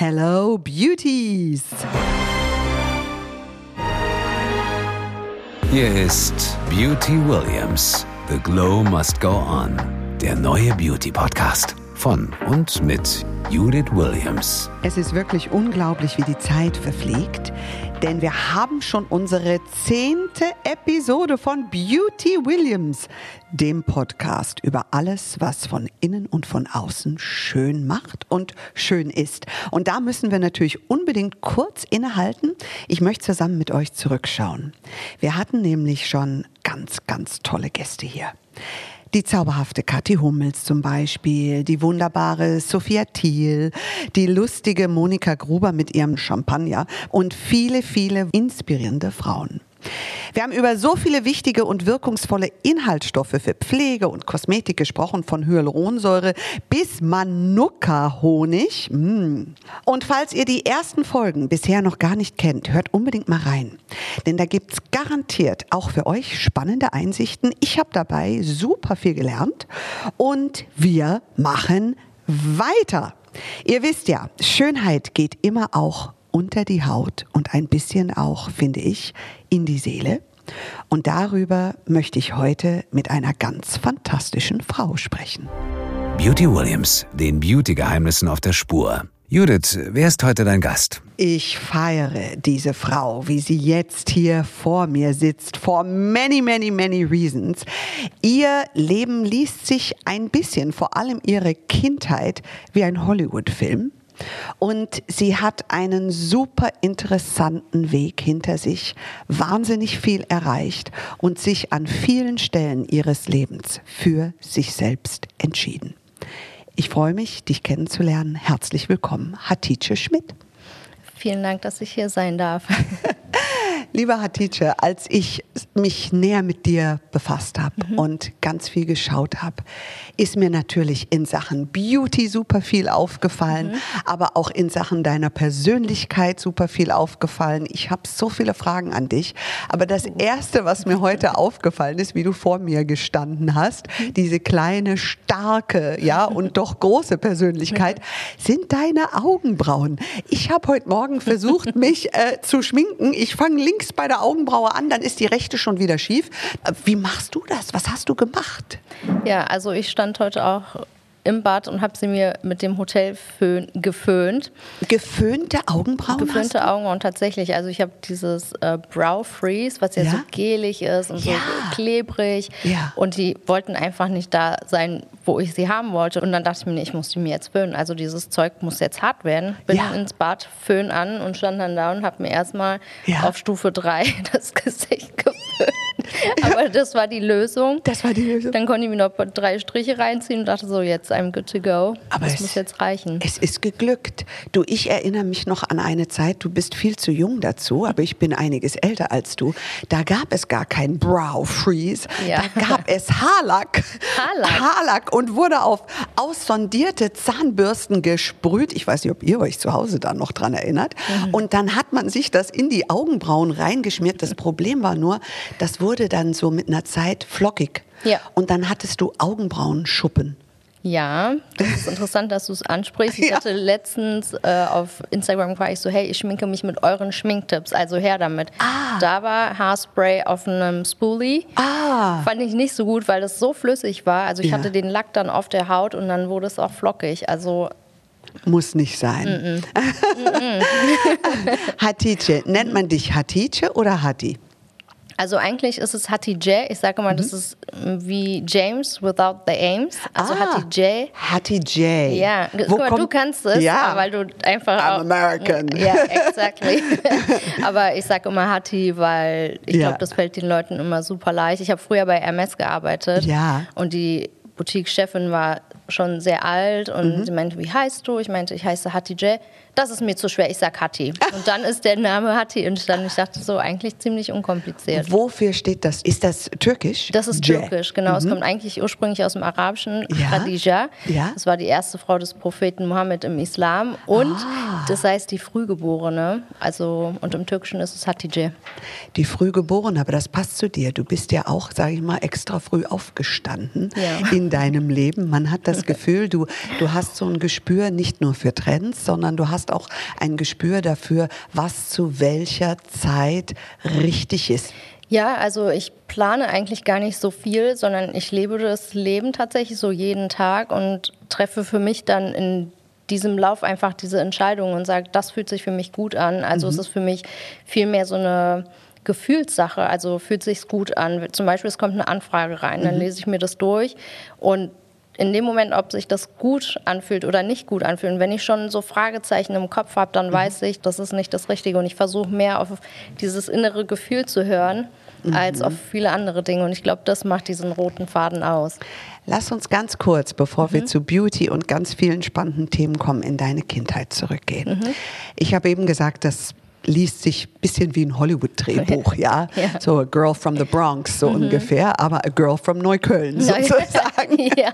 Hello Beauties! Hier ist Beauty Williams. The Glow Must Go On. Der neue Beauty Podcast von und mit Judith Williams. Es ist wirklich unglaublich, wie die Zeit verfliegt, denn wir haben schon unsere zehnte Episode von Beauty Williams, dem Podcast über alles, was von innen und von außen schön macht und schön ist. Und da müssen wir natürlich unbedingt kurz innehalten. Ich möchte zusammen mit euch zurückschauen. Wir hatten nämlich schon ganz, ganz tolle Gäste hier. Die zauberhafte Kathi Hummels zum Beispiel, die wunderbare Sophia Thiel, die lustige Monika Gruber mit ihrem Champagner und viele, viele inspirierende Frauen. Wir haben über so viele wichtige und wirkungsvolle Inhaltsstoffe für Pflege und Kosmetik gesprochen, von Hyaluronsäure bis Manuka-Honig. Mm. Und falls ihr die ersten Folgen bisher noch gar nicht kennt, hört unbedingt mal rein. Denn da gibt's garantiert auch für euch spannende Einsichten. Ich habe dabei super viel gelernt und wir machen weiter. Ihr wisst ja, Schönheit geht immer auch unter die Haut und ein bisschen auch, finde ich, in die Seele. Und darüber möchte ich heute mit einer ganz fantastischen Frau sprechen. Beauty Williams, den Beauty-Geheimnissen auf der Spur. Judith, wer ist heute dein Gast? Ich feiere diese Frau, wie sie jetzt hier vor mir sitzt, for many, many, many reasons. Ihr Leben liest sich ein bisschen, vor allem ihre Kindheit, wie ein Hollywood-Film. Und sie hat einen super interessanten Weg hinter sich, wahnsinnig viel erreicht und sich an vielen Stellen ihres Lebens für sich selbst entschieden. Ich freue mich, dich kennenzulernen. Herzlich willkommen, Hatice Schmidt. Vielen Dank, dass ich hier sein darf. Lieber Hatice, als ich mich näher mit dir befasst habe mhm. und ganz viel geschaut habe, ist mir natürlich in Sachen Beauty super viel aufgefallen, mhm. aber auch in Sachen deiner Persönlichkeit super viel aufgefallen. Ich habe so viele Fragen an dich, aber das oh. Erste, was mir heute aufgefallen ist, wie du vor mir gestanden hast, mhm. diese kleine, starke, ja, und doch große Persönlichkeit, sind deine Augenbrauen. Ich habe heute Morgen versucht, mich äh, zu schminken. Ich fange links links bei der Augenbraue an, dann ist die rechte schon wieder schief. Wie machst du das? Was hast du gemacht? Ja, also ich stand heute auch im Bad und habe sie mir mit dem Hotelföhn geföhnt. Geföhnte Augenbrauen? Geföhnte Augenbrauen tatsächlich. Also ich habe dieses äh, Brow Freeze, was ja, ja, so gelig ist und ja. so klebrig. Ja. Und die wollten einfach nicht da sein, wo ich sie haben wollte. Und dann dachte ich mir, nee, ich muss die mir jetzt föhnen. Also dieses Zeug muss jetzt hart werden. Bin ja. ins Bad, Föhn an und stand dann da und habe mir erstmal auf Stufe 3 das Gesicht geföhnt. Aber das war die Lösung. Das war die Lösung. Dann konnte ich mir noch drei Striche reinziehen und dachte so, jetzt I'm good to go. Aber das es, muss jetzt reichen. Es ist geglückt. Du, ich erinnere mich noch an eine Zeit, du bist viel zu jung dazu, aber ich bin einiges älter als du. Da gab es gar keinen Brow Freeze. Ja. Da gab es Haarlack. Haarlack. Haarlack und wurde auf aussondierte Zahnbürsten gesprüht. Ich weiß nicht, ob ihr euch zu Hause da noch dran erinnert. Mhm. Und dann hat man sich das in die Augenbrauen reingeschmiert. Das Problem war nur, das wurde dann so mit einer Zeit flockig. Ja. Und dann hattest du Augenbrauenschuppen. Ja, das ist interessant, dass du es ansprichst. Ich ja. hatte letztens äh, auf Instagram war ich so, hey, ich schminke mich mit euren Schminktipps, also her damit. Ah. Da war Haarspray auf einem Spoolie. Ah. Fand ich nicht so gut, weil das so flüssig war. Also ich ja. hatte den Lack dann auf der Haut und dann wurde es auch flockig. Also muss nicht sein. Mm -mm. Hatice, nennt man dich Hatice oder Hati? Also eigentlich ist es Hattie J. Ich sage mal, mhm. das ist wie James without the aims. Also ah, Hattie J. Hattie J. Ja, Wo mal, du kannst es, ja. weil du einfach. I'm auch, American. Ja, exactly. Aber ich sage immer Hattie, weil ich ja. glaube, das fällt den Leuten immer super leicht. Ich habe früher bei Hermes gearbeitet. Ja. Und die Boutique-Chefin war schon sehr alt und mhm. sie meinte, wie heißt du? Ich meinte, ich heiße Hattie J das ist mir zu schwer, ich sag Hatti. Und dann ist der Name Hatti entstanden. Ich dachte so, eigentlich ziemlich unkompliziert. Wofür steht das? Ist das türkisch? Das ist türkisch, genau. Mhm. Es kommt eigentlich ursprünglich aus dem Arabischen, ja. Khadija. Ja. Das war die erste Frau des Propheten Mohammed im Islam. Und ah. das heißt die Frühgeborene. Also, und im Türkischen ist es Hatice. Die Frühgeborene, aber das passt zu dir. Du bist ja auch, sage ich mal, extra früh aufgestanden ja. in deinem Leben. Man hat das das Gefühl, du, du hast so ein Gespür nicht nur für Trends, sondern du hast auch ein Gespür dafür, was zu welcher Zeit richtig ist. Ja, also ich plane eigentlich gar nicht so viel, sondern ich lebe das Leben tatsächlich so jeden Tag und treffe für mich dann in diesem Lauf einfach diese Entscheidung und sage, das fühlt sich für mich gut an. Also mhm. es ist für mich viel mehr so eine Gefühlssache. Also fühlt sich gut an. Zum Beispiel, es kommt eine Anfrage rein, dann mhm. lese ich mir das durch und in dem Moment, ob sich das gut anfühlt oder nicht gut anfühlt. Und wenn ich schon so Fragezeichen im Kopf habe, dann mhm. weiß ich, das ist nicht das Richtige. Und ich versuche mehr auf dieses innere Gefühl zu hören, mhm. als auf viele andere Dinge. Und ich glaube, das macht diesen roten Faden aus. Lass uns ganz kurz, bevor mhm. wir zu Beauty und ganz vielen spannenden Themen kommen, in deine Kindheit zurückgehen. Mhm. Ich habe eben gesagt, dass liest sich ein bisschen wie ein Hollywood-Drehbuch, ja? ja? So a girl from the Bronx, so mhm. ungefähr, aber a girl from Neukölln sozusagen. ja.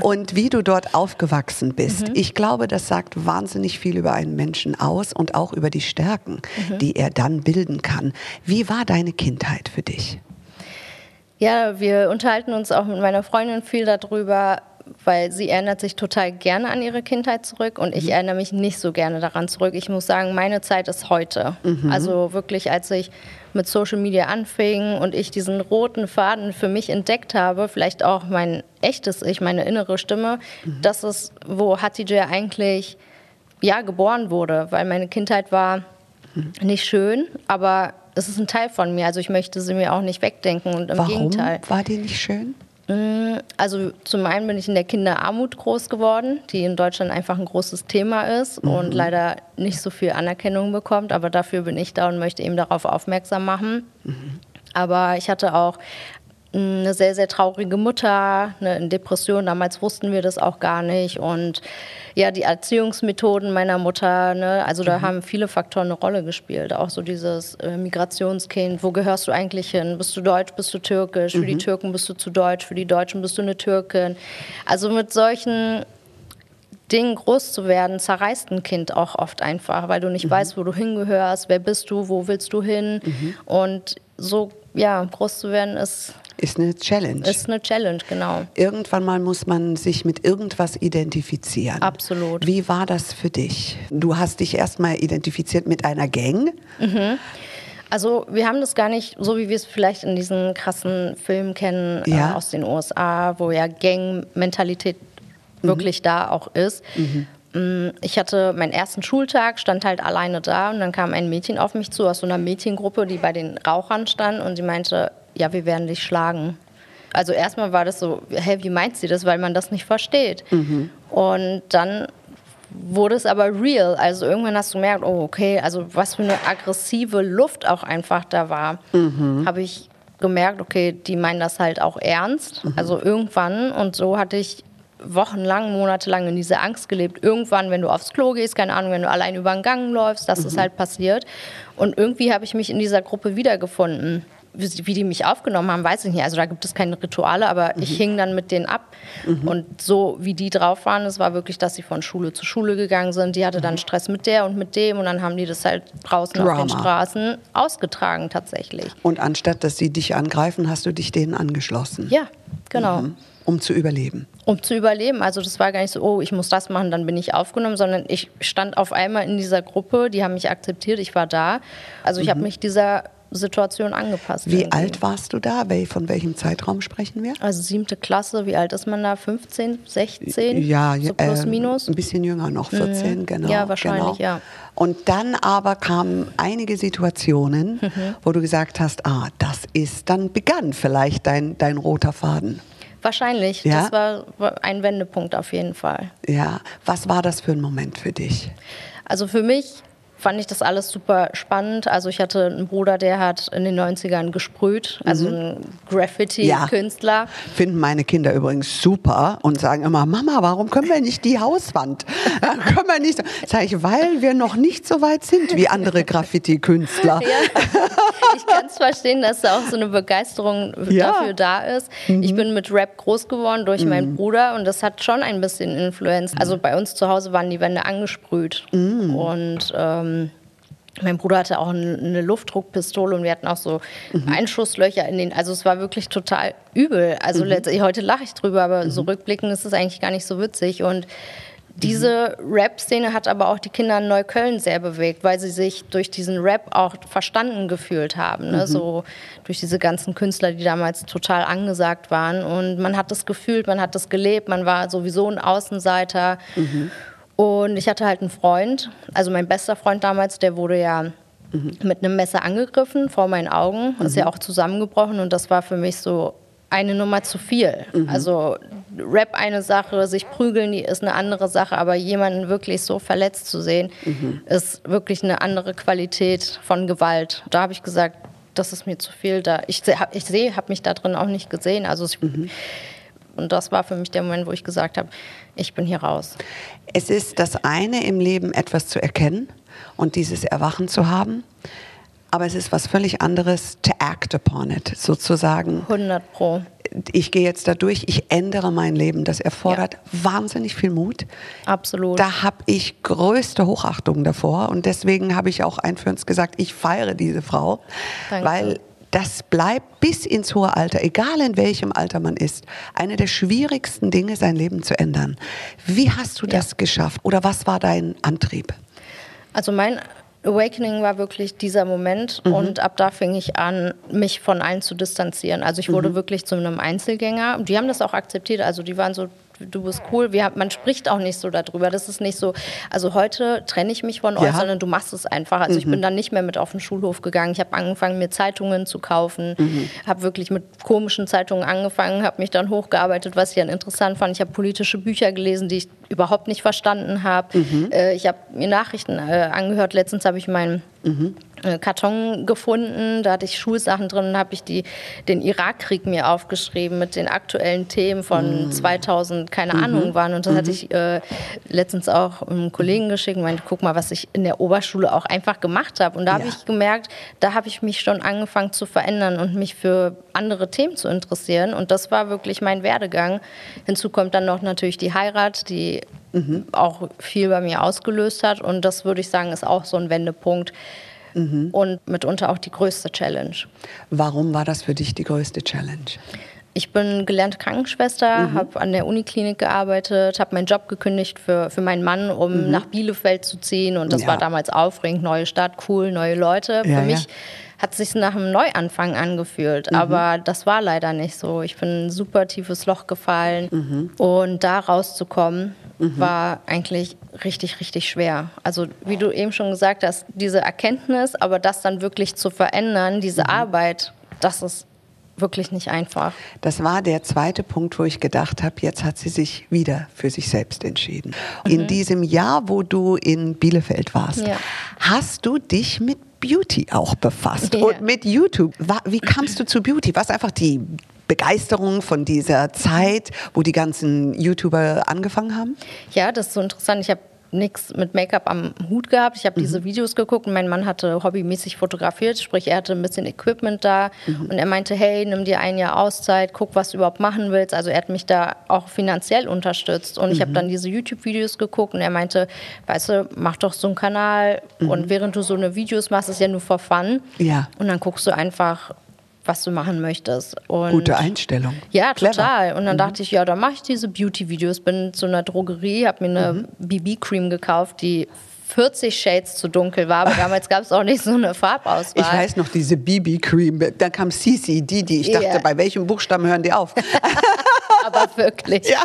Und wie du dort aufgewachsen bist. Mhm. Ich glaube, das sagt wahnsinnig viel über einen Menschen aus und auch über die Stärken, mhm. die er dann bilden kann. Wie war deine Kindheit für dich? Ja, wir unterhalten uns auch mit meiner Freundin viel darüber, weil sie erinnert sich total gerne an ihre Kindheit zurück und ich mhm. erinnere mich nicht so gerne daran zurück. Ich muss sagen, meine Zeit ist heute. Mhm. Also wirklich, als ich mit Social Media anfing und ich diesen roten Faden für mich entdeckt habe, vielleicht auch mein echtes Ich, meine innere Stimme, mhm. das ist, wo Hatice eigentlich ja, geboren wurde, weil meine Kindheit war mhm. nicht schön, aber es ist ein Teil von mir. Also ich möchte sie mir auch nicht wegdenken und im Warum Gegenteil. War die nicht schön? Mm, also zum einen bin ich in der Kinderarmut groß geworden, die in Deutschland einfach ein großes Thema ist mhm. und leider nicht so viel Anerkennung bekommt. Aber dafür bin ich da und möchte eben darauf aufmerksam machen. Mhm. Aber ich hatte auch eine sehr, sehr traurige Mutter, eine Depression. Damals wussten wir das auch gar nicht. Und ja, die Erziehungsmethoden meiner Mutter, ne, also da mhm. haben viele Faktoren eine Rolle gespielt. Auch so dieses äh, Migrationskind, wo gehörst du eigentlich hin? Bist du deutsch, bist du türkisch? Mhm. Für die mhm. Türken bist du zu deutsch, für die Deutschen bist du eine Türkin. Also mit solchen Dingen groß zu werden, zerreißt ein Kind auch oft einfach, weil du nicht mhm. weißt, wo du hingehörst, wer bist du, wo willst du hin. Mhm. Und so ja, groß zu werden ist ist eine Challenge. Ist eine Challenge, genau. Irgendwann mal muss man sich mit irgendwas identifizieren. Absolut. Wie war das für dich? Du hast dich erstmal identifiziert mit einer Gang. Mhm. Also wir haben das gar nicht so, wie wir es vielleicht in diesen krassen Filmen kennen ja. äh, aus den USA, wo ja Gang-Mentalität mhm. wirklich da auch ist. Mhm. Mm, ich hatte meinen ersten Schultag, stand halt alleine da und dann kam ein Mädchen auf mich zu aus so einer Mädchengruppe, die bei den Rauchern stand und sie meinte, ja, wir werden dich schlagen. Also erstmal war das so, hä, wie meint sie das, weil man das nicht versteht. Mhm. Und dann wurde es aber real. Also irgendwann hast du gemerkt, oh okay, also was für eine aggressive Luft auch einfach da war. Mhm. Habe ich gemerkt, okay, die meinen das halt auch ernst. Mhm. Also irgendwann und so hatte ich wochenlang, monatelang in dieser Angst gelebt. Irgendwann, wenn du aufs Klo gehst, keine Ahnung, wenn du allein über den Gang läufst, das ist mhm. halt passiert. Und irgendwie habe ich mich in dieser Gruppe wiedergefunden wie die mich aufgenommen haben, weiß ich nicht. Also da gibt es keine Rituale, aber mhm. ich hing dann mit denen ab. Mhm. Und so wie die drauf waren, es war wirklich, dass sie von Schule zu Schule gegangen sind. Die hatte dann mhm. Stress mit der und mit dem und dann haben die das halt draußen Drama. auf den Straßen ausgetragen tatsächlich. Und anstatt, dass sie dich angreifen, hast du dich denen angeschlossen? Ja, genau. Mhm. Um zu überleben. Um zu überleben. Also das war gar nicht so, oh, ich muss das machen, dann bin ich aufgenommen, sondern ich stand auf einmal in dieser Gruppe, die haben mich akzeptiert, ich war da. Also ich mhm. habe mich dieser Situation angepasst. Wie irgendwie. alt warst du da? Von welchem Zeitraum sprechen wir? Also siebte Klasse, wie alt ist man da? 15, 16? Ja, so plus äh, minus. Ein bisschen jünger noch, 14, mhm. genau. Ja, wahrscheinlich, genau. ja. Und dann aber kamen einige Situationen, mhm. wo du gesagt hast, ah, das ist, dann begann vielleicht dein, dein roter Faden. Wahrscheinlich. Ja? Das war ein Wendepunkt auf jeden Fall. Ja. Was war das für ein Moment für dich? Also für mich fand ich das alles super spannend. Also ich hatte einen Bruder, der hat in den 90ern gesprüht, also mhm. ein Graffiti-Künstler. Ja. Finden meine Kinder übrigens super und sagen immer, Mama, warum können wir nicht die Hauswand? können wir nicht. Sag ich, weil wir noch nicht so weit sind wie andere Graffiti-Künstler. Ja. Ich kann es verstehen, dass da auch so eine Begeisterung ja. dafür da ist. Mhm. Ich bin mit Rap groß geworden durch mhm. meinen Bruder und das hat schon ein bisschen Influenz. Also bei uns zu Hause waren die Wände angesprüht. Mhm. Und ähm, mein Bruder hatte auch eine Luftdruckpistole und wir hatten auch so mhm. Einschusslöcher in den. Also es war wirklich total übel. Also mhm. letztlich, heute lache ich drüber, aber mhm. so rückblickend ist es eigentlich gar nicht so witzig. Und diese mhm. Rap-Szene hat aber auch die Kinder in Neukölln sehr bewegt, weil sie sich durch diesen Rap auch verstanden gefühlt haben. Ne? Mhm. So durch diese ganzen Künstler, die damals total angesagt waren. Und man hat das gefühlt, man hat das gelebt, man war sowieso ein Außenseiter. Mhm. Und ich hatte halt einen Freund, also mein bester Freund damals, der wurde ja mhm. mit einem Messer angegriffen vor meinen Augen, ist ja auch zusammengebrochen und das war für mich so eine Nummer zu viel. Mhm. Also Rap eine Sache, sich prügeln, die ist eine andere Sache, aber jemanden wirklich so verletzt zu sehen, mhm. ist wirklich eine andere Qualität von Gewalt. Da habe ich gesagt, das ist mir zu viel. Da ich, ich sehe, habe mich da drin auch nicht gesehen. Also ich, mhm. Und das war für mich der Moment, wo ich gesagt habe, ich bin hier raus. Es ist das eine im Leben, etwas zu erkennen und dieses Erwachen zu haben aber es ist was völlig anderes to act upon it, sozusagen. 100 Pro. Ich gehe jetzt da durch, ich ändere mein Leben. Das erfordert ja. wahnsinnig viel Mut. Absolut. Da habe ich größte Hochachtung davor und deswegen habe ich auch einführend gesagt, ich feiere diese Frau, Danke. weil das bleibt bis ins hohe Alter, egal in welchem Alter man ist, eine der schwierigsten Dinge, sein Leben zu ändern. Wie hast du das ja. geschafft oder was war dein Antrieb? Also mein Awakening war wirklich dieser Moment mhm. und ab da fing ich an, mich von allen zu distanzieren. Also ich wurde mhm. wirklich zu einem Einzelgänger. Die haben das auch akzeptiert. Also die waren so, du bist cool. Wir, man spricht auch nicht so darüber. Das ist nicht so, also heute trenne ich mich von euch, ja. sondern du machst es einfach. Also mhm. ich bin dann nicht mehr mit auf den Schulhof gegangen. Ich habe angefangen, mir Zeitungen zu kaufen, mhm. habe wirklich mit komischen Zeitungen angefangen, habe mich dann hochgearbeitet, was ich dann interessant fand. Ich habe politische Bücher gelesen, die ich überhaupt nicht verstanden habe. Mhm. Äh, ich habe mir Nachrichten äh, angehört. Letztens habe ich meinen Äh, Karton gefunden. Da hatte ich Schulsachen drin habe ich die, den Irakkrieg mir aufgeschrieben mit den aktuellen Themen von mhm. 2000, keine mhm. Ahnung wann. Und das hatte mhm. ich äh, letztens auch einem Kollegen geschickt und meinte, guck mal, was ich in der Oberschule auch einfach gemacht habe. Und da ja. habe ich gemerkt, da habe ich mich schon angefangen zu verändern und mich für andere Themen zu interessieren. Und das war wirklich mein Werdegang. Hinzu kommt dann noch natürlich die Heirat, die mhm. auch viel bei mir ausgelöst hat. Und das würde ich sagen, ist auch so ein Wendepunkt. Mhm. Und mitunter auch die größte Challenge. Warum war das für dich die größte Challenge? Ich bin gelernte Krankenschwester, mhm. habe an der Uniklinik gearbeitet, habe meinen Job gekündigt für, für meinen Mann, um mhm. nach Bielefeld zu ziehen. Und das ja. war damals aufregend, neue Stadt, cool, neue Leute. Ja, für mich ja. Hat sich nach einem Neuanfang angefühlt, mhm. aber das war leider nicht so. Ich bin in ein super tiefes Loch gefallen mhm. und da rauszukommen mhm. war eigentlich richtig, richtig schwer. Also wie du eben schon gesagt hast, diese Erkenntnis, aber das dann wirklich zu verändern, diese mhm. Arbeit, das ist wirklich nicht einfach. Das war der zweite Punkt, wo ich gedacht habe, jetzt hat sie sich wieder für sich selbst entschieden. Mhm. In diesem Jahr, wo du in Bielefeld warst, ja. hast du dich mit Beauty auch befasst ja. und mit YouTube. Wie kamst du zu Beauty? Was einfach die Begeisterung von dieser Zeit, wo die ganzen YouTuber angefangen haben? Ja, das ist so interessant. Ich habe nichts mit Make-up am Hut gehabt. Ich habe mhm. diese Videos geguckt und mein Mann hatte hobbymäßig fotografiert, sprich er hatte ein bisschen Equipment da mhm. und er meinte, hey, nimm dir ein Jahr Auszeit, guck, was du überhaupt machen willst. Also er hat mich da auch finanziell unterstützt und mhm. ich habe dann diese YouTube-Videos geguckt und er meinte, weißt du, mach doch so einen Kanal mhm. und während du so eine Videos machst, ist ja nur for fun. Ja. Und dann guckst du einfach, was du machen möchtest. Und Gute Einstellung. Ja, Clever. total. Und dann mhm. dachte ich, ja, dann mache ich diese Beauty-Videos. Bin zu einer Drogerie, habe mir eine mhm. BB-Cream gekauft, die 40 Shades zu dunkel war, aber damals gab es auch nicht so eine Farbauswahl. Ich weiß noch, diese BB-Cream, dann kam Cici, Didi. Ich dachte, yeah. bei welchem Buchstaben hören die auf? aber wirklich. Ja.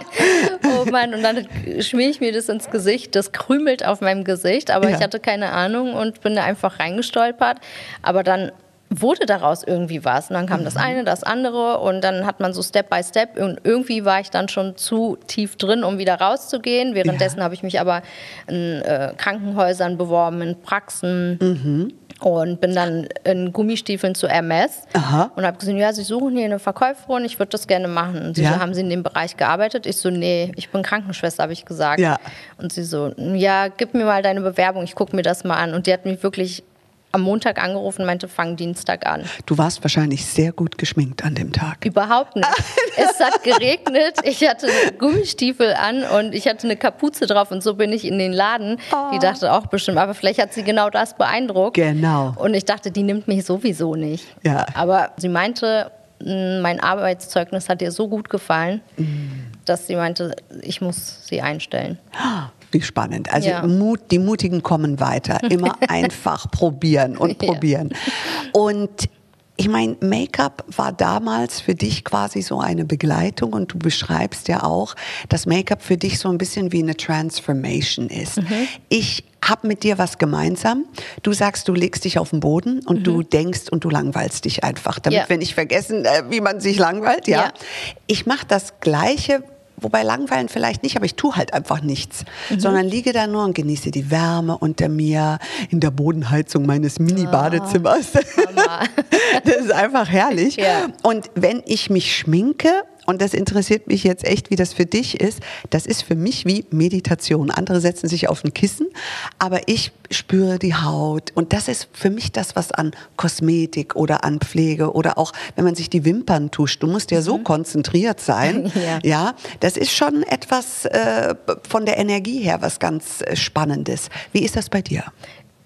Oh Mann, und dann schmier ich mir das ins Gesicht. Das krümelt auf meinem Gesicht, aber ja. ich hatte keine Ahnung und bin da einfach reingestolpert. Aber dann wurde daraus irgendwie was. Und dann kam mhm. das eine, das andere und dann hat man so Step by Step und irgendwie war ich dann schon zu tief drin, um wieder rauszugehen. Währenddessen ja. habe ich mich aber in äh, Krankenhäusern beworben, in Praxen. Mhm. Und bin dann in Gummistiefeln zu Hermes Aha. und habe gesagt, ja, Sie suchen hier eine Verkäuferin, ich würde das gerne machen. Und sie ja. so, haben Sie in dem Bereich gearbeitet? Ich so, nee, ich bin Krankenschwester, habe ich gesagt. Ja. Und sie so, ja, gib mir mal deine Bewerbung, ich gucke mir das mal an. Und die hat mich wirklich am Montag angerufen und meinte, fang Dienstag an. Du warst wahrscheinlich sehr gut geschminkt an dem Tag. Überhaupt nicht. es hat geregnet, ich hatte Gummistiefel an und ich hatte eine Kapuze drauf und so bin ich in den Laden. Oh. Die dachte auch bestimmt, aber vielleicht hat sie genau das beeindruckt. Genau. Und ich dachte, die nimmt mich sowieso nicht. Ja. Aber sie meinte, mein Arbeitszeugnis hat ihr so gut gefallen, mm. dass sie meinte, ich muss sie einstellen. Wie spannend. Also ja. Mut, die Mutigen kommen weiter. Immer einfach probieren und probieren. Und ich meine, Make-up war damals für dich quasi so eine Begleitung und du beschreibst ja auch, dass Make-up für dich so ein bisschen wie eine Transformation ist. Mhm. Ich habe mit dir was gemeinsam. Du sagst, du legst dich auf den Boden und mhm. du denkst und du langweilst dich einfach, damit ja. wir nicht vergessen, äh, wie man sich langweilt. Ja. ja. Ich mache das Gleiche wobei langweilen vielleicht nicht, aber ich tue halt einfach nichts, mhm. sondern liege da nur und genieße die Wärme unter mir in der Bodenheizung meines Mini-Badezimmers. Oh, das ist einfach herrlich. Ja. Und wenn ich mich schminke und das interessiert mich jetzt echt, wie das für dich ist. Das ist für mich wie Meditation. Andere setzen sich auf ein Kissen, aber ich spüre die Haut. Und das ist für mich das, was an Kosmetik oder an Pflege oder auch, wenn man sich die Wimpern tuscht. Du musst ja so mhm. konzentriert sein. ja. ja. das ist schon etwas äh, von der Energie her, was ganz äh, Spannendes. Wie ist das bei dir?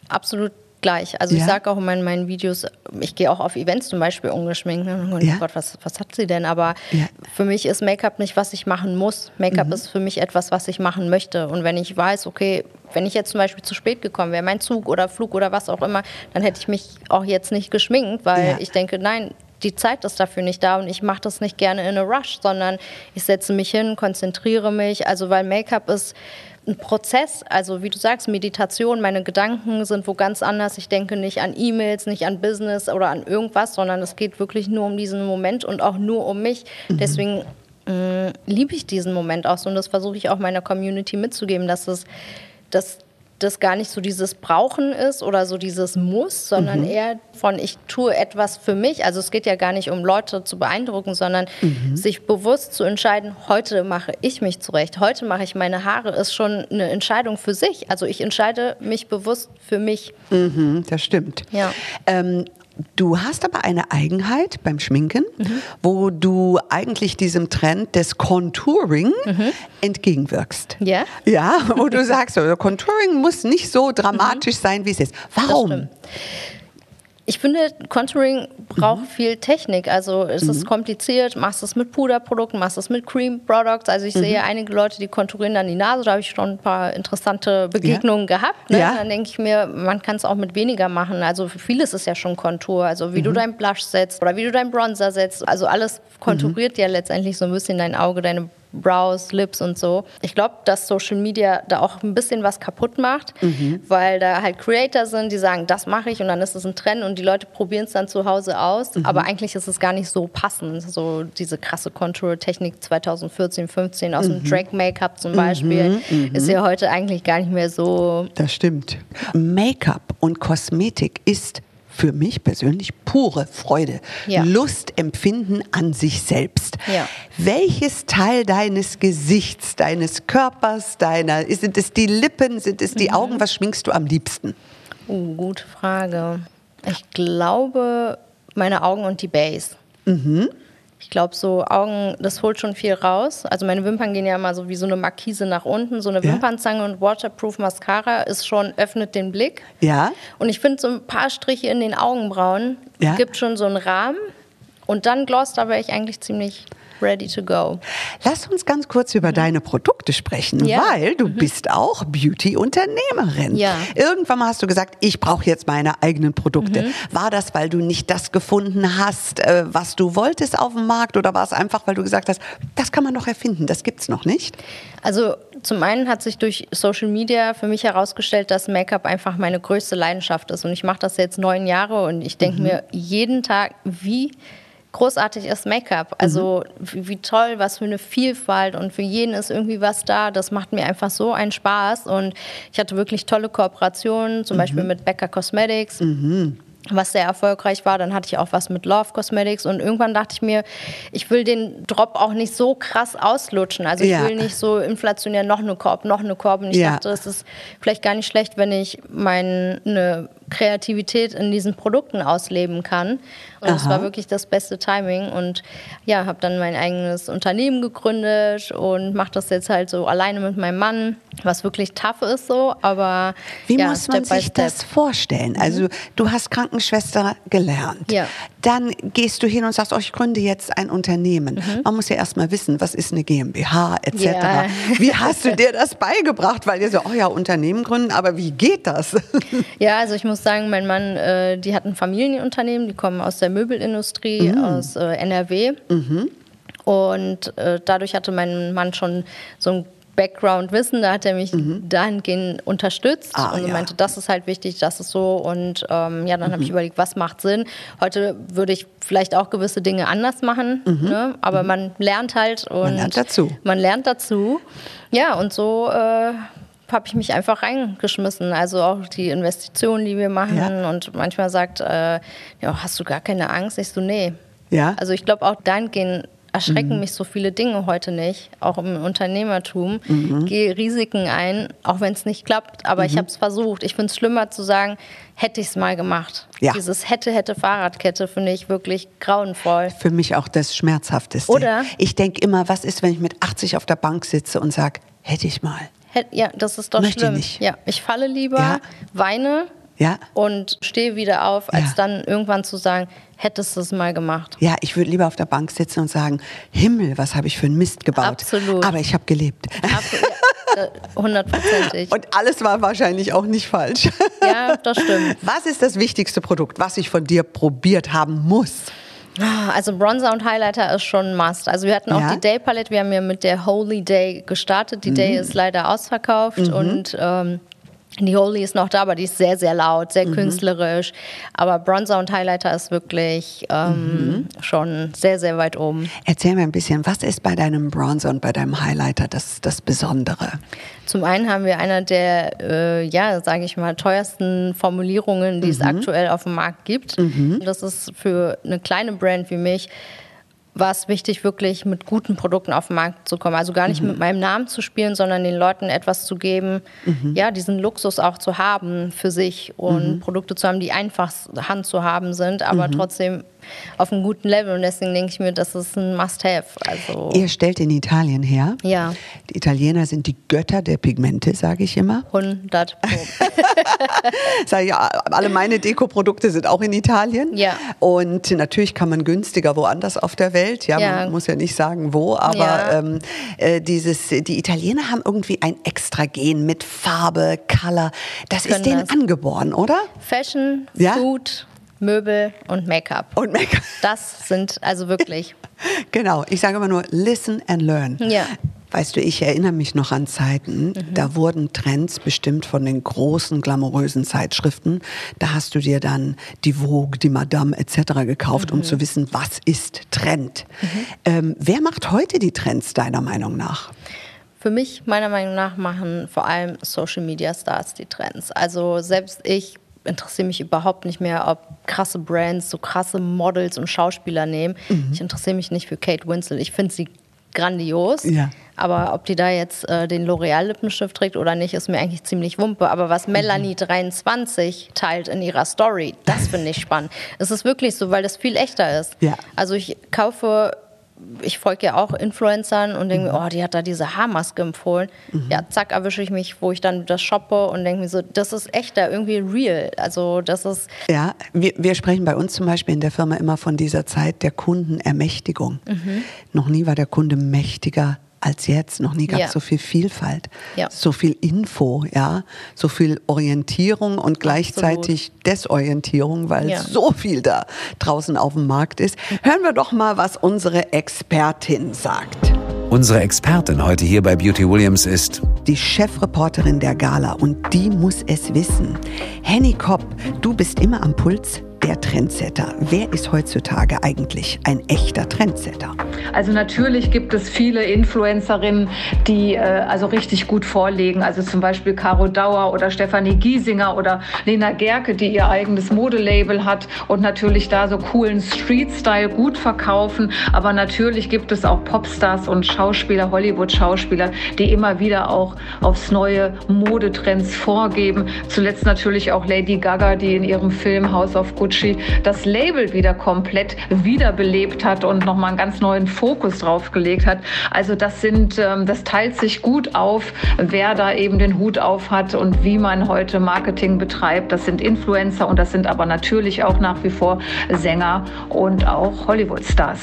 Absolut gleich. Also ja. ich sage auch in meinen, Videos, ich gehe auch auf Events zum Beispiel ungeschminkt. Ne? Oh ja. Gott, was, was hat sie denn? Aber ja. für mich ist Make-up nicht, was ich machen muss. Make-up mhm. ist für mich etwas, was ich machen möchte. Und wenn ich weiß, okay, wenn ich jetzt zum Beispiel zu spät gekommen wäre, mein Zug oder Flug oder was auch immer, dann hätte ich mich auch jetzt nicht geschminkt, weil ich denke, nein, die Zeit ist dafür nicht da und ich mache das nicht gerne in a rush, sondern ich setze mich hin, konzentriere mich. Also weil Make-up ist ein Prozess, also wie du sagst, Meditation, meine Gedanken sind wo ganz anders. Ich denke nicht an E-Mails, nicht an Business oder an irgendwas, sondern es geht wirklich nur um diesen Moment und auch nur um mich. Mhm. Deswegen äh, liebe ich diesen Moment auch so und das versuche ich auch meiner Community mitzugeben, dass es dass das gar nicht so dieses Brauchen ist oder so dieses Muss, sondern mhm. eher von ich tue etwas für mich. Also es geht ja gar nicht um Leute zu beeindrucken, sondern mhm. sich bewusst zu entscheiden, heute mache ich mich zurecht, heute mache ich meine Haare, ist schon eine Entscheidung für sich. Also ich entscheide mich bewusst für mich. Mhm, das stimmt. Ja. Ähm, Du hast aber eine Eigenheit beim Schminken, mhm. wo du eigentlich diesem Trend des Contouring mhm. entgegenwirkst. Ja. Ja, wo du sagst, also Contouring muss nicht so dramatisch mhm. sein, wie es ist. Warum? Ich finde, Contouring braucht mhm. viel Technik. Also es mhm. ist kompliziert. Machst es mit Puderprodukten, machst es mit Cream Products. Also ich mhm. sehe einige Leute, die konturieren dann die Nase. Da habe ich schon ein paar interessante Begegnungen ja. gehabt. Ne? Ja. Dann denke ich mir, man kann es auch mit weniger machen. Also für vieles ist ja schon Kontur. Also wie du mhm. dein Blush setzt oder wie du dein Bronzer setzt. Also alles konturiert mhm. ja letztendlich so ein bisschen dein Auge, deine Brows, Lips und so. Ich glaube, dass Social Media da auch ein bisschen was kaputt macht, mhm. weil da halt Creator sind, die sagen, das mache ich und dann ist es ein Trend und die Leute probieren es dann zu Hause aus. Mhm. Aber eigentlich ist es gar nicht so passend. So diese krasse Contour-Technik 2014, 15 aus mhm. dem Drag-Make-up zum Beispiel mhm. Mhm. ist ja heute eigentlich gar nicht mehr so. Das stimmt. Make-up und Kosmetik ist für mich persönlich pure Freude, ja. Lust empfinden an sich selbst. Ja. Welches Teil deines Gesichts, deines Körpers, deiner, sind es die Lippen, sind es die mhm. Augen, was schminkst du am liebsten? Uh, gute Frage. Ich glaube, meine Augen und die Base. Mhm. Ich glaube, so Augen, das holt schon viel raus. Also meine Wimpern gehen ja immer so wie so eine Markise nach unten. So eine ja. Wimpernzange und Waterproof Mascara ist schon, öffnet den Blick. Ja. Und ich finde, so ein paar Striche in den Augenbrauen ja. gibt schon so einen Rahmen. Und dann Gloss, da wäre ich eigentlich ziemlich ready to go. Lass uns ganz kurz über deine Produkte sprechen, ja. weil du mhm. bist auch Beauty-Unternehmerin. Ja. Irgendwann mal hast du gesagt, ich brauche jetzt meine eigenen Produkte. Mhm. War das, weil du nicht das gefunden hast, äh, was du wolltest auf dem Markt oder war es einfach, weil du gesagt hast, das kann man noch erfinden, das gibt es noch nicht? Also zum einen hat sich durch Social Media für mich herausgestellt, dass Make-up einfach meine größte Leidenschaft ist und ich mache das jetzt neun Jahre und ich denke mhm. mir jeden Tag, wie großartig ist Make-up. Also mhm. wie, toll, was für eine Vielfalt und für jeden ist irgendwie was da. Das macht mir einfach so einen Spaß und ich hatte wirklich tolle Kooperationen, zum mhm. Beispiel mit Becca Cosmetics. Mhm was sehr erfolgreich war. Dann hatte ich auch was mit Love Cosmetics und irgendwann dachte ich mir, ich will den Drop auch nicht so krass auslutschen. Also ich ja. will nicht so inflationär noch eine Korb, noch eine Korb. Und ich ja. dachte, es ist vielleicht gar nicht schlecht, wenn ich meine Kreativität in diesen Produkten ausleben kann. Und es war wirklich das beste Timing. Und ja, habe dann mein eigenes Unternehmen gegründet und mache das jetzt halt so alleine mit meinem Mann, was wirklich tough ist so. Aber wie ja, muss man sich das vorstellen? Also du hast Krankenschwester gelernt. Ja. Dann gehst du hin und sagst, oh, ich gründe jetzt ein Unternehmen. Mhm. Man muss ja erstmal wissen, was ist eine GmbH etc. Ja. Wie hast du dir das beigebracht? Weil ihr so, oh ja, Unternehmen gründen, aber wie geht das? Ja, also ich muss sagen, mein Mann, äh, die hat ein Familienunternehmen, die kommen aus der Möbelindustrie mhm. aus äh, NRW. Mhm. Und äh, dadurch hatte mein Mann schon so ein Background-Wissen, da hat er mich mhm. dahingehend unterstützt ah, und ja. meinte, das ist halt wichtig, das ist so. Und ähm, ja, dann mhm. habe ich überlegt, was macht Sinn. Heute würde ich vielleicht auch gewisse Dinge anders machen, mhm. ne? aber mhm. man lernt halt und man lernt dazu. Man lernt dazu. Ja, und so äh, habe ich mich einfach reingeschmissen. Also auch die Investitionen, die wir machen. Ja. Und manchmal sagt, äh, ja, hast du gar keine Angst? Ich so, nee. Ja. Also ich glaube auch dahingehend erschrecken mhm. mich so viele Dinge heute nicht, auch im Unternehmertum. Mhm. Gehe Risiken ein, auch wenn es nicht klappt, aber mhm. ich habe es versucht. Ich finde es schlimmer zu sagen, hätte ich es mal gemacht. Ja. Dieses hätte, hätte Fahrradkette finde ich wirklich grauenvoll. Für mich auch das Schmerzhafteste. Oder? Ich denke immer, was ist, wenn ich mit 80 auf der Bank sitze und sage, hätte ich mal. Ja, das ist doch Möchte schlimm. Nicht. Ja, ich falle lieber, ja. weine ja. und stehe wieder auf, als ja. dann irgendwann zu sagen, hättest du es mal gemacht. Ja, ich würde lieber auf der Bank sitzen und sagen, Himmel, was habe ich für einen Mist gebaut. Absolut. Aber ich habe gelebt. Hundertprozentig. Und alles war wahrscheinlich auch nicht falsch. Ja, das stimmt. Was ist das wichtigste Produkt, was ich von dir probiert haben muss? Also Bronzer und Highlighter ist schon ein Must. Also wir hatten auch ja. die Day Palette, wir haben ja mit der Holy Day gestartet. Die mhm. Day ist leider ausverkauft mhm. und ähm, die Holy ist noch da, aber die ist sehr, sehr laut, sehr mhm. künstlerisch. Aber Bronzer und Highlighter ist wirklich ähm, mhm. schon sehr, sehr weit oben. Erzähl mir ein bisschen, was ist bei deinem Bronzer und bei deinem Highlighter das, das Besondere? Zum einen haben wir eine der, äh, ja, sage ich mal, teuersten Formulierungen, die mhm. es aktuell auf dem Markt gibt. Mhm. Das ist für eine kleine Brand wie mich war es wichtig, wirklich mit guten Produkten auf den Markt zu kommen. Also gar nicht mhm. mit meinem Namen zu spielen, sondern den Leuten etwas zu geben, mhm. ja, diesen Luxus auch zu haben für sich und mhm. Produkte zu haben, die einfach Hand zu haben sind, aber mhm. trotzdem auf einem guten Level und deswegen denke ich mir, das ist ein Must-Have. Also Ihr stellt in Italien her. Ja. Die Italiener sind die Götter der Pigmente, sage ich immer. 100 Pro. sag ich, alle meine Dekoprodukte sind auch in Italien. Ja. Und natürlich kann man günstiger woanders auf der Welt. Ja, ja. man muss ja nicht sagen wo, aber ja. ähm, äh, dieses, die Italiener haben irgendwie ein Extragen mit Farbe, Color. Das ist denen das. angeboren, oder? Fashion, ja? Food, Möbel und Make-up. Und Make-up. Das sind also wirklich. genau, ich sage immer nur listen and learn. Ja. Weißt du, ich erinnere mich noch an Zeiten, mhm. da wurden Trends bestimmt von den großen, glamourösen Zeitschriften. Da hast du dir dann die Vogue, die Madame etc. gekauft, mhm. um zu wissen, was ist Trend. Mhm. Ähm, wer macht heute die Trends deiner Meinung nach? Für mich, meiner Meinung nach, machen vor allem Social Media Stars die Trends. Also selbst ich interessiere mich überhaupt nicht mehr, ob krasse Brands, so krasse Models und Schauspieler nehmen. Mhm. Ich interessiere mich nicht für Kate Winslet. Ich finde sie grandios. Ja. Aber ob die da jetzt äh, den L'Oreal-Lippenstift trägt oder nicht, ist mir eigentlich ziemlich wumpe. Aber was Melanie 23 mhm. teilt in ihrer Story, das finde ich spannend. Es ist wirklich so, weil das viel echter ist. Ja. Also ich kaufe ich folge ja auch Influencern und denke mhm. mir, oh, die hat da diese Haarmaske empfohlen. Mhm. Ja, zack, erwische ich mich, wo ich dann das shoppe und denke mir so, das ist echt da irgendwie real. Also das ist. Ja, wir, wir sprechen bei uns zum Beispiel in der Firma immer von dieser Zeit der Kundenermächtigung. Mhm. Noch nie war der Kunde mächtiger als jetzt. Noch nie gab es ja. so viel Vielfalt, ja. so viel Info, ja, so viel Orientierung und gleichzeitig Absolut. Desorientierung, weil ja. so viel da draußen auf dem Markt ist. Hören wir doch mal, was unsere Expertin sagt. Unsere Expertin heute hier bei Beauty Williams ist die Chefreporterin der Gala und die muss es wissen. Henny Kopp, du bist immer am Puls der Trendsetter. Wer ist heutzutage eigentlich ein echter Trendsetter? Also natürlich gibt es viele Influencerinnen, die äh, also richtig gut vorlegen. Also zum Beispiel Caro Dauer oder Stefanie Giesinger oder Lena Gerke, die ihr eigenes Modelabel hat und natürlich da so coolen Street-Style gut verkaufen. Aber natürlich gibt es auch Popstars und Schauspieler, Hollywood-Schauspieler, die immer wieder auch aufs neue Modetrends vorgeben. Zuletzt natürlich auch Lady Gaga, die in ihrem Film House of Gucci das Label wieder komplett wiederbelebt hat und nochmal einen ganz neuen Fokus drauf gelegt hat. Also das sind, ähm, das teilt sich gut auf, wer da eben den Hut auf hat und wie man heute Marketing betreibt. Das sind Influencer und das sind aber natürlich auch nach wie vor Sänger und auch Hollywood-Stars.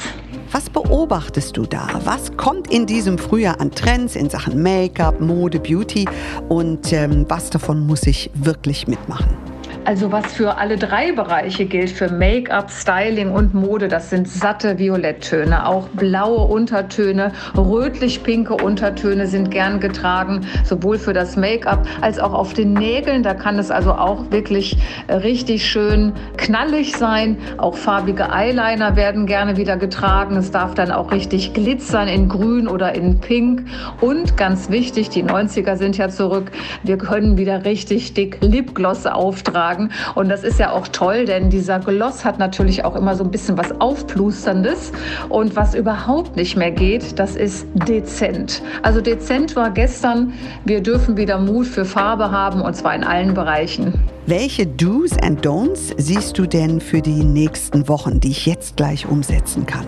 Was beobachtest du da? Was kommt in diesem Frühjahr an Trends in Sachen Make-up, Mode, Beauty und ähm, was davon muss ich wirklich mitmachen? Also was für alle drei Bereiche gilt, für Make-up, Styling und Mode, das sind satte Violetttöne. Auch blaue Untertöne, rötlich-pinke Untertöne sind gern getragen, sowohl für das Make-up als auch auf den Nägeln. Da kann es also auch wirklich richtig schön knallig sein. Auch farbige Eyeliner werden gerne wieder getragen. Es darf dann auch richtig glitzern in grün oder in pink. Und ganz wichtig, die 90er sind ja zurück, wir können wieder richtig dick Lipgloss auftragen sagen. Und das ist ja auch toll, denn dieser Gloss hat natürlich auch immer so ein bisschen was Aufplusterndes. Und was überhaupt nicht mehr geht, das ist dezent. Also dezent war gestern, wir dürfen wieder Mut für Farbe haben und zwar in allen Bereichen. Welche Do's and Don'ts siehst du denn für die nächsten Wochen, die ich jetzt gleich umsetzen kann?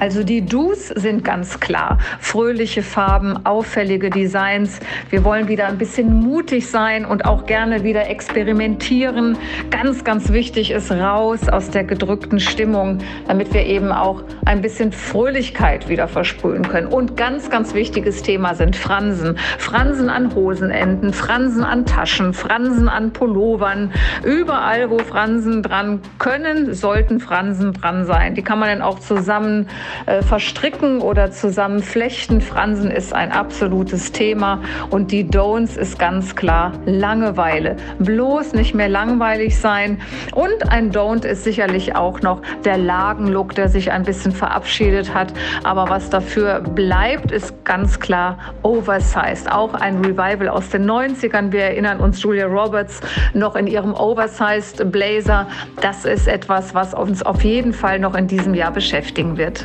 Also die Do's sind ganz klar. Fröhliche Farben, auffällige Designs. Wir wollen wieder ein bisschen mutig sein und auch gerne wieder experimentieren. Ganz, ganz wichtig ist raus aus der gedrückten Stimmung, damit wir eben auch ein bisschen Fröhlichkeit wieder versprühen können. Und ganz, ganz wichtiges Thema sind Fransen. Fransen an Hosenenden, Fransen an Taschen, Fransen an Pullovern. Überall, wo Fransen dran können, sollten Fransen dran sein. Die kann man dann auch zusammen äh, verstricken oder zusammenflechten. Fransen ist ein absolutes Thema und die Don'ts ist ganz klar Langeweile. Bloß nicht mehr langweilig sein. Und ein Don't ist sicherlich auch noch der Lagenlook, der sich ein bisschen verabschiedet hat. Aber was dafür bleibt, ist ganz klar Oversized. Auch ein Revival aus den 90ern. Wir erinnern uns Julia Roberts noch in ihrem Oversized Blazer. Das ist etwas, was uns auf jeden Fall noch in diesem Jahr beschäftigen wird.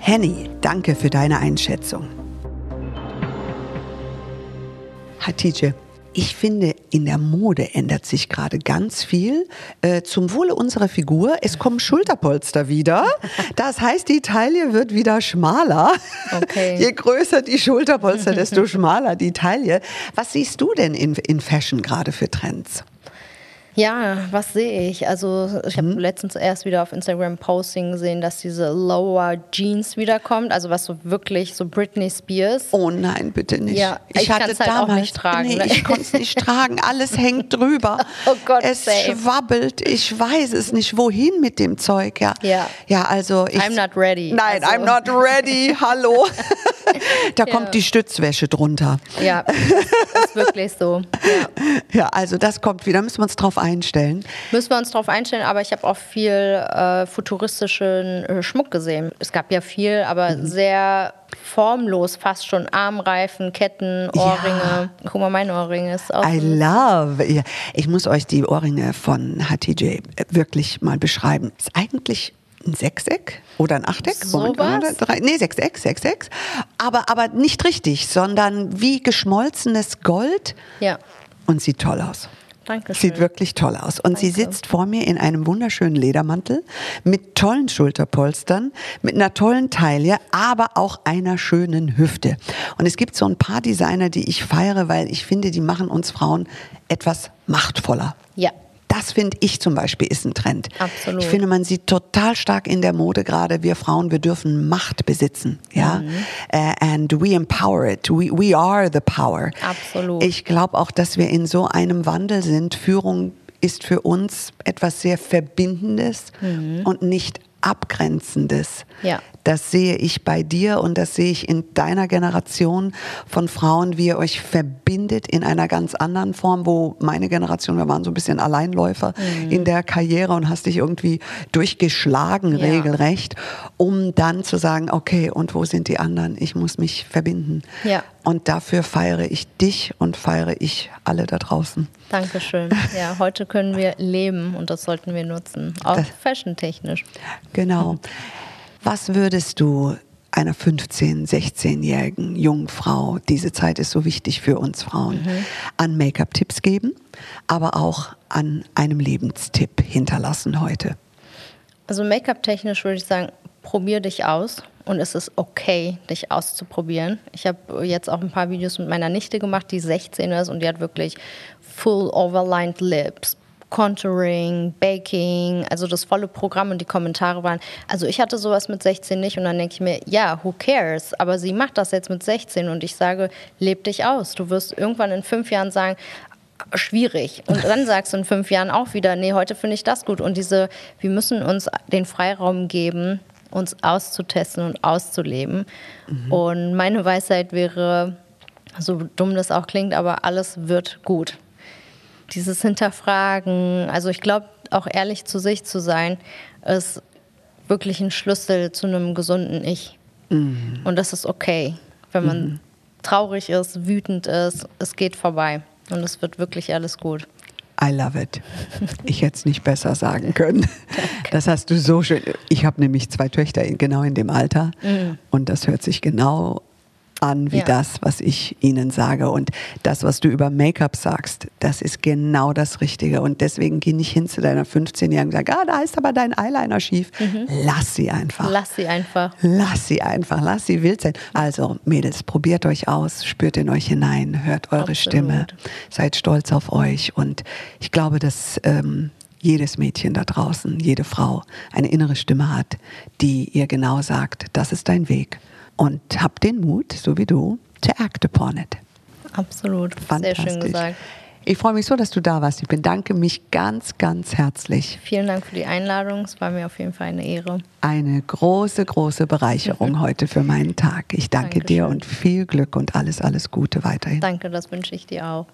Henny, danke für deine Einschätzung. Hatice, ich finde, in der Mode ändert sich gerade ganz viel. Äh, zum Wohle unserer Figur. Es kommen Schulterpolster wieder. Das heißt, die Taille wird wieder schmaler. Okay. Je größer die Schulterpolster, desto schmaler die Taille. Was siehst du denn in, in Fashion gerade für Trends? Ja, was sehe ich? Also ich habe mhm. letztens erst wieder auf Instagram Posting gesehen, dass diese Lower Jeans wiederkommt, also was so wirklich so Britney Spears. Oh nein, bitte nicht. Ja, ich, ich hatte halt damals, auch nicht tragen. Nee, ne? ich konnte es nicht tragen. Alles hängt drüber. Oh Gott, es safe. schwabbelt. Ich weiß es nicht, wohin mit dem Zeug. Ja, ja. ja also ich. I'm not ready. Nein, also. I'm not ready. Hallo. da ja. kommt die Stützwäsche drunter. Ja, ist wirklich so. Ja. ja, also das kommt wieder. Müssen wir uns drauf einstellen. Müssen wir uns darauf einstellen, aber ich habe auch viel äh, futuristischen äh, Schmuck gesehen. Es gab ja viel, aber mhm. sehr formlos, fast schon Armreifen, Ketten, Ohrringe. Ja. Guck mal, mein Ohrring ist auch. I love. Ja. Ich muss euch die Ohrringe von HTJ wirklich mal beschreiben. Ist eigentlich ein Sechseck oder ein Achteck. So was? Drei, nee, Sechseck, Sechseck. Aber, aber nicht richtig, sondern wie geschmolzenes Gold. Ja. Und sieht toll aus. Dankeschön. Sieht wirklich toll aus. Und Danke. sie sitzt vor mir in einem wunderschönen Ledermantel mit tollen Schulterpolstern, mit einer tollen Taille, aber auch einer schönen Hüfte. Und es gibt so ein paar Designer, die ich feiere, weil ich finde, die machen uns Frauen etwas machtvoller. Ja. Das finde ich zum Beispiel ist ein Trend. Absolut. Ich finde, man sieht total stark in der Mode gerade, wir Frauen, wir dürfen Macht besitzen. Ja? Mhm. Uh, and we empower it. We, we are the power. Absolut. Ich glaube auch, dass wir in so einem Wandel sind. Führung ist für uns etwas sehr Verbindendes mhm. und nicht Abgrenzendes. Ja. Das sehe ich bei dir und das sehe ich in deiner Generation von Frauen, wie ihr euch verbindet in einer ganz anderen Form, wo meine Generation, wir waren so ein bisschen Alleinläufer mhm. in der Karriere und hast dich irgendwie durchgeschlagen, ja. regelrecht, um dann zu sagen, okay, und wo sind die anderen? Ich muss mich verbinden. Ja. Und dafür feiere ich dich und feiere ich alle da draußen. Dankeschön. Ja, heute können wir leben und das sollten wir nutzen, auch fashion-technisch. Genau. Was würdest du einer 15-, 16-jährigen jungen Frau, diese Zeit ist so wichtig für uns Frauen, mhm. an Make-up-Tipps geben, aber auch an einem Lebenstipp hinterlassen heute? Also Make-up-technisch würde ich sagen, probier dich aus und es ist okay, dich auszuprobieren. Ich habe jetzt auch ein paar Videos mit meiner Nichte gemacht, die 16 ist und die hat wirklich full overlined lips, Contouring, Baking, also das volle Programm und die Kommentare waren, also ich hatte sowas mit 16 nicht und dann denke ich mir, ja, who cares? Aber sie macht das jetzt mit 16 und ich sage, leb dich aus. Du wirst irgendwann in fünf Jahren sagen, schwierig. Und dann sagst du in fünf Jahren auch wieder, nee, heute finde ich das gut. Und diese, wir müssen uns den Freiraum geben, uns auszutesten und auszuleben. Mhm. Und meine Weisheit wäre, so dumm das auch klingt, aber alles wird gut. Dieses Hinterfragen, also ich glaube, auch ehrlich zu sich zu sein, ist wirklich ein Schlüssel zu einem gesunden Ich. Mhm. Und das ist okay, wenn man mhm. traurig ist, wütend ist, es geht vorbei und es wird wirklich alles gut. I love it. Ich hätte es nicht besser sagen können. Das hast du so schön. Ich habe nämlich zwei Töchter genau in dem Alter mhm. und das hört sich genau an wie ja. das, was ich ihnen sage. Und das, was du über Make-up sagst, das ist genau das Richtige. Und deswegen geh nicht hin zu deiner 15-Jährigen und sag, ah, da ist aber dein Eyeliner schief. Mhm. Lass sie einfach. Lass sie einfach. Lass sie einfach. Lass sie wild sein. Also, Mädels, probiert euch aus, spürt in euch hinein, hört eure Absolut. Stimme, seid stolz auf euch. Und ich glaube, dass ähm, jedes Mädchen da draußen, jede Frau eine innere Stimme hat, die ihr genau sagt, das ist dein Weg und hab den Mut, so wie du, to act upon it. Absolut. Sehr schön gesagt. Ich freue mich so, dass du da warst. Ich bedanke mich ganz, ganz herzlich. Vielen Dank für die Einladung. Es war mir auf jeden Fall eine Ehre. Eine große, große Bereicherung mhm. heute für meinen Tag. Ich danke Dankeschön. dir und viel Glück und alles, alles Gute weiterhin. Danke, das wünsche ich dir auch.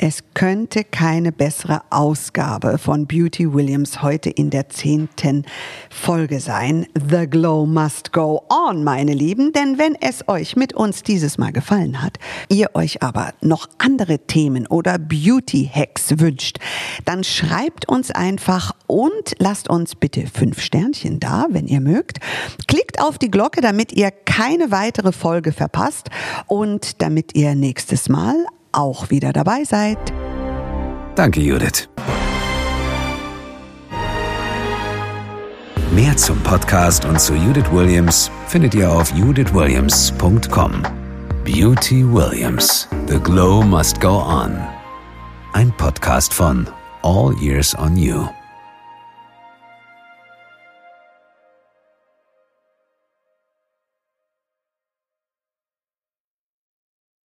Es könnte keine bessere Ausgabe von Beauty Williams heute in der zehnten Folge sein. The Glow must go on, meine Lieben, denn wenn es euch mit uns dieses Mal gefallen hat, ihr euch aber noch andere Themen oder Beauty Hacks wünscht, dann schreibt uns einfach und lasst uns bitte fünf Sternchen da, wenn ihr mögt. Klickt auf die Glocke, damit ihr keine weitere Folge verpasst und damit ihr nächstes Mal auch wieder dabei seid. Danke, Judith. Mehr zum Podcast und zu Judith Williams findet ihr auf judithwilliams.com. Beauty Williams. The Glow Must Go On. Ein Podcast von All Years on You.